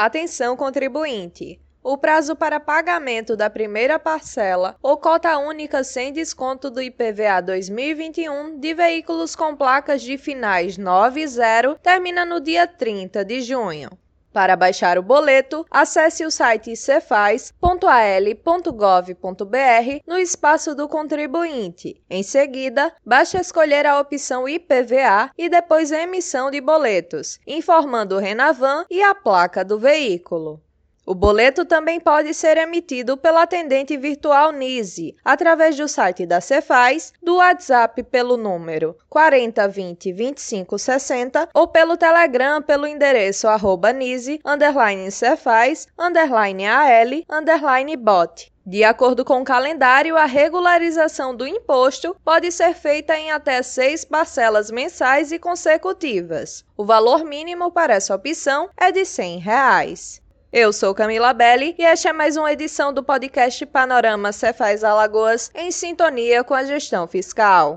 Atenção contribuinte! O prazo para pagamento da primeira parcela ou cota única sem desconto do IPVA 2021 de veículos com placas de finais 9 e 0 termina no dia 30 de junho. Para baixar o boleto, acesse o site cefaz.al.gov.br no espaço do contribuinte. Em seguida, basta escolher a opção IPVA e depois emissão de boletos, informando o Renavan e a placa do veículo. O boleto também pode ser emitido pelo atendente virtual NISE, através do site da Cefaz, do WhatsApp pelo número 4020 2560 ou pelo Telegram pelo endereço arroba nise, underline Cefaz, underline AL, underline bot. De acordo com o calendário, a regularização do imposto pode ser feita em até seis parcelas mensais e consecutivas. O valor mínimo para essa opção é de 100 reais. Eu sou Camila Belli e esta é mais uma edição do podcast Panorama Cefaz Alagoas em sintonia com a gestão fiscal.